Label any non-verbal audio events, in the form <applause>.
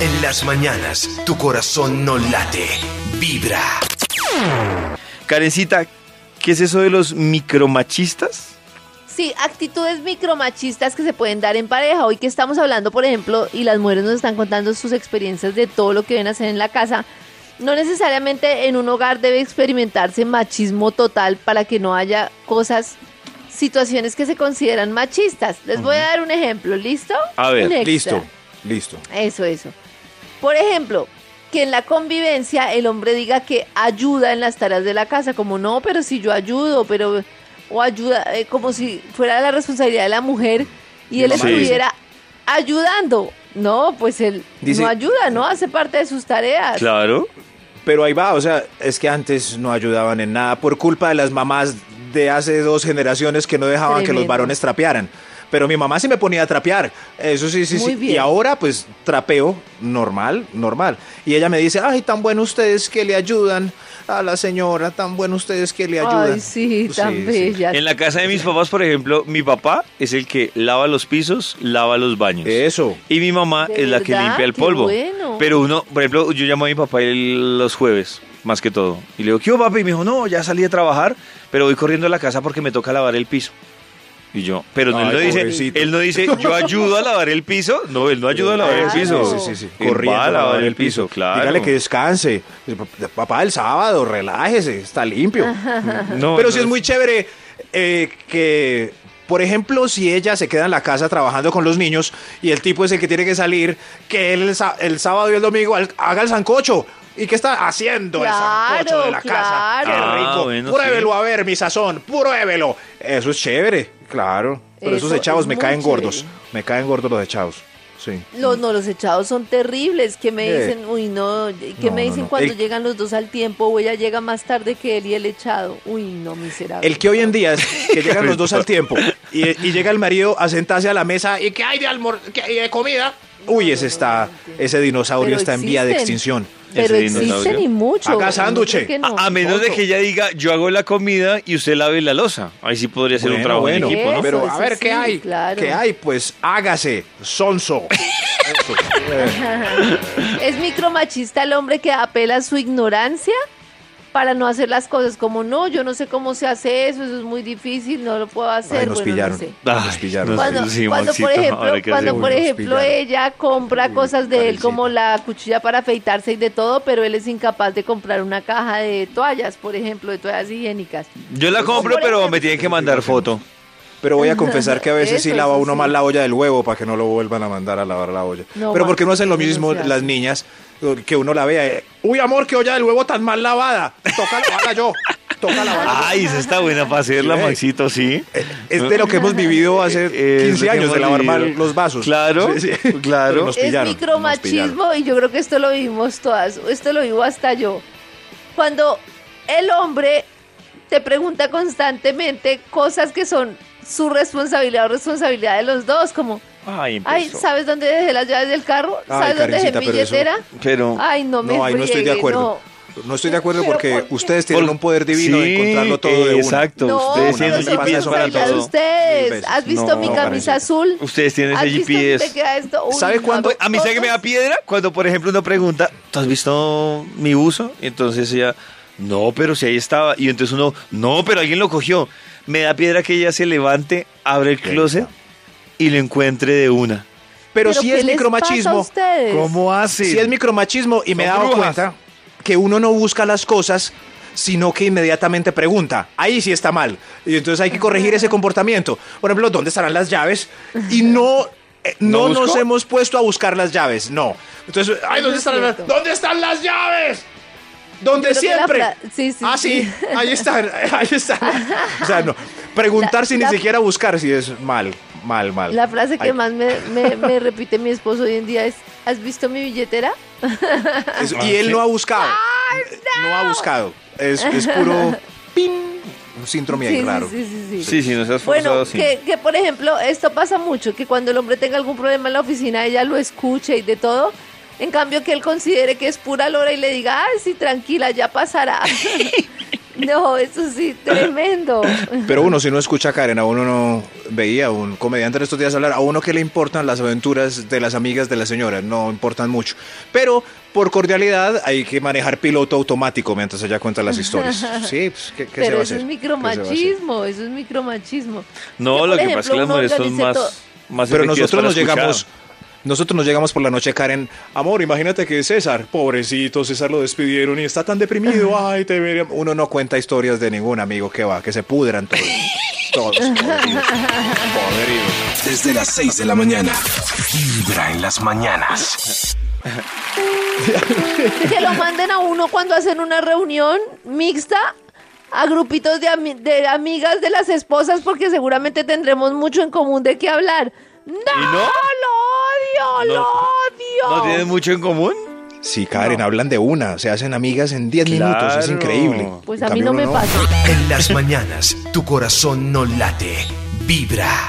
En las mañanas, tu corazón no late, vibra. Karencita, ¿qué es eso de los micromachistas? Sí, actitudes micromachistas que se pueden dar en pareja. Hoy que estamos hablando, por ejemplo, y las mujeres nos están contando sus experiencias de todo lo que ven hacer en la casa. No necesariamente en un hogar debe experimentarse machismo total para que no haya cosas, situaciones que se consideran machistas. Les voy a dar un ejemplo, ¿listo? A ver. Listo, listo. Eso, eso. Por ejemplo, que en la convivencia el hombre diga que ayuda en las tareas de la casa, como no, pero si yo ayudo, pero o ayuda, eh, como si fuera la responsabilidad de la mujer y él Sí. estuviera ayudando. No, pues él Dice- no ayuda, no hace parte de sus tareas. Claro. Pero ahí va, o sea, es que antes no ayudaban en nada por culpa de las mamás de hace dos generaciones que no dejaban que los varones trapearan. Pero mi mamá sí me ponía a trapear. Eso sí, sí, Muy sí. bien. Y ahora, pues, trapeo normal, normal. Y ella me dice, ay, tan bueno ustedes que le ayudan a la señora, tan bueno ustedes que le ayudan. Ay, sí, tan sí. bella. En la casa de mis papás, por ejemplo, mi papá es el que lava los pisos, lava los baños. Eso. Y mi mamá ¿De es la que limpia el Qué polvo. bueno. Pero uno, por ejemplo, yo llamo a mi papá el- los jueves, más que todo. Y le digo, ¿qué hubo, papi? Y me dijo, no, ya salí de trabajar, pero voy corriendo a la casa porque me toca lavar el piso. Y yo, pero no, él, no dice, él no dice, yo <laughs> ayudo a lavar el piso. No, él no ayuda a lavar el Claro. piso. Sí, sí, sí. Él va a lavar el piso, claro. Dígale que descanse. Papá, el sábado, relájese, está limpio. <laughs> No, Pero no sí es muy chévere eh, que, por ejemplo, si ella se queda en la casa trabajando con los niños y el tipo es el que tiene que salir, que él el, el sábado y el domingo haga el sancocho. ¿Y qué está haciendo el sancocho Claro, de la casa? claro. ¡Qué Ah, rico! bueno, pruébelo sí. a ver, mi sazón, pruébelo. Eso es chévere, claro. Pero esos Eso echados es me caen gordos. Me caen gordos los echados. Sí. Los, no, los echados son terribles. Que me Eh. dicen, uy, no. Que No, me dicen no. cuando El- llegan los dos al tiempo o ella llega más tarde que él y el echado. Uy, no, miserable. El que hoy en día es que llegan los dos al tiempo y, y llega el marido a sentarse a la mesa y que hay de almor que hay de comida. Uy, ese está, ese dinosaurio Pero está en vía de extinción. Pero ese existen y mucho. Haga no sándwich. no. A, a menos de que ella diga, yo hago la comida y usted lave la losa. Ahí sí podría ser un Bueno, trabajo bueno, en equipo, ¿no? Eso, Pero a ver sí, qué hay, claro. qué hay, pues hágase, sonso. <laughs> <laughs> Es micromachista el hombre que apela a su ignorancia para no hacer las cosas como no, yo no sé cómo se hace eso, eso es muy difícil, no lo puedo hacer. Ay, nos bueno, pillaron. no sé. Nos pillaron. Cuando, Sí, cuando, por ejemplo, cuando por ejemplo ella compra Uy, cosas de él como la cuchilla para afeitarse y de todo, pero él es incapaz de comprar una caja de toallas, por ejemplo, de toallas higiénicas. Yo la compro, pero me tienen que mandar foto. Pero voy a confesar que a veces sí lava eso uno sí. más la olla del huevo para que no lo vuelvan a mandar a lavar la olla. No, Pero ¿por qué no hacen lo mismo no se las niñas? Que uno la vea. eh, Uy, amor, qué olla del huevo tan mal lavada. Toca lavarla yo. Toca lavarla yo. Ay, esa está buena para hacerla, Sí. Maxito, sí. Es de lo que hemos vivido hace Eh, <laughs> es 15 lo que años, de lavar mal los vasos. Claro, Sí, sí. <laughs> claro. Nos es pillaron, nos micromachismo y yo creo que esto lo vivimos todas, esto lo vivo hasta yo. Cuando el hombre te pregunta constantemente cosas que son su responsabilidad o responsabilidad de los dos, como, Ay, ¿sabes dónde dejé las llaves del carro? Ay, ¿Sabes dónde dejé mi pero eso- billetera? Pero, Ay, no me No, ahí no estoy de acuerdo. no. No estoy de acuerdo porque ustedes tienen Por- un poder divino de Sí, encontrarlo todo de una. Exacto, No, ustedes tienen para de todo. Ustedes. veces. ¿Has visto No, mi camisa azul? Ustedes tienen ¿Has ese GPS. dónde queda esto? Uy, ¿Sabe cuándo? A mí sabe que me da piedra cuando, por ejemplo, uno pregunta, ¿tú has visto mi uso? Y entonces ella, no, pero si ahí estaba. Y entonces uno, no, pero alguien lo cogió. Me da piedra que ella se levante, abre el closet y lo encuentre de una. Pero, ¿Pero si qué es les pasa a micromachismo. ¿Cómo hace? Si es micromachismo y me he dado brujas. cuenta que uno no busca las cosas, sino que inmediatamente pregunta. Ahí sí está mal. Y entonces hay que corregir ese comportamiento. Por ejemplo, ¿dónde estarán las llaves? Y no, eh, <laughs> no, ¿No nos hemos puesto a buscar las llaves. No. Entonces, ay, ¿dónde es están las. ¿Dónde están las llaves? ¿Dónde Yo creo que la siempre? fra- sí, sí, ah, sí, sí. ahí están, <laughs> ahí están. O sea, no. Preguntar La- sin la- ni siquiera buscar si es mal, mal, mal. La frase que Ay, más me, me- me repite mi esposo hoy en día es, ¿has visto mi billetera? es- Ah, y él no ha buscado. no. ha buscado. Es, es puro <laughs> ping. Un síndrome ahí Sí, raro. sí, sí, sí. Sí, sí, no seas Bueno, forzado, sí. que, que por ejemplo, esto pasa mucho, que cuando el hombre tenga algún problema en la oficina, ella lo escuche y de todo. En cambio, que él considere que es pura lora y le diga, ay, sí, tranquila, ya pasará. <laughs> no, eso sí, tremendo. Pero uno, si no escucha a Karen, a uno no, veía un comediante en estos días hablar, a uno que le importan las aventuras de las amigas de la señora, no importan mucho. Pero por cordialidad hay que manejar piloto automático mientras ella cuenta las historias. <laughs> Sí, pues, ¿qué, qué se Pero a eso hacer? es ¿Qué se va a hacer? micromachismo, eso es micromachismo. No, Que, lo que pasa es que las mujeres son más, Pero nosotros para nos escuchar. llegamos, nosotros nos llegamos por la noche, Karen. Amor, imagínate que César, pobrecito, César lo despidieron y está tan deprimido. Ay, te vería. Uno no cuenta historias de ningún amigo que va, que se pudran todos. Todos podridos. Podridos. Desde las 6 de la mañana. Vibra en las mañanas. que lo manden a uno cuando hacen una reunión mixta a grupitos de, ami- de amigas de las esposas porque seguramente tendremos mucho en común de qué hablar. ¡No! no? No- ¡Lo odio! ¿No tienen mucho en común? Sí, Karen, hablan de una, se hacen amigas en 10 minutos, es increíble. Pues En a mí no me pasa. En las mañanas, tu corazón no late. Vibra.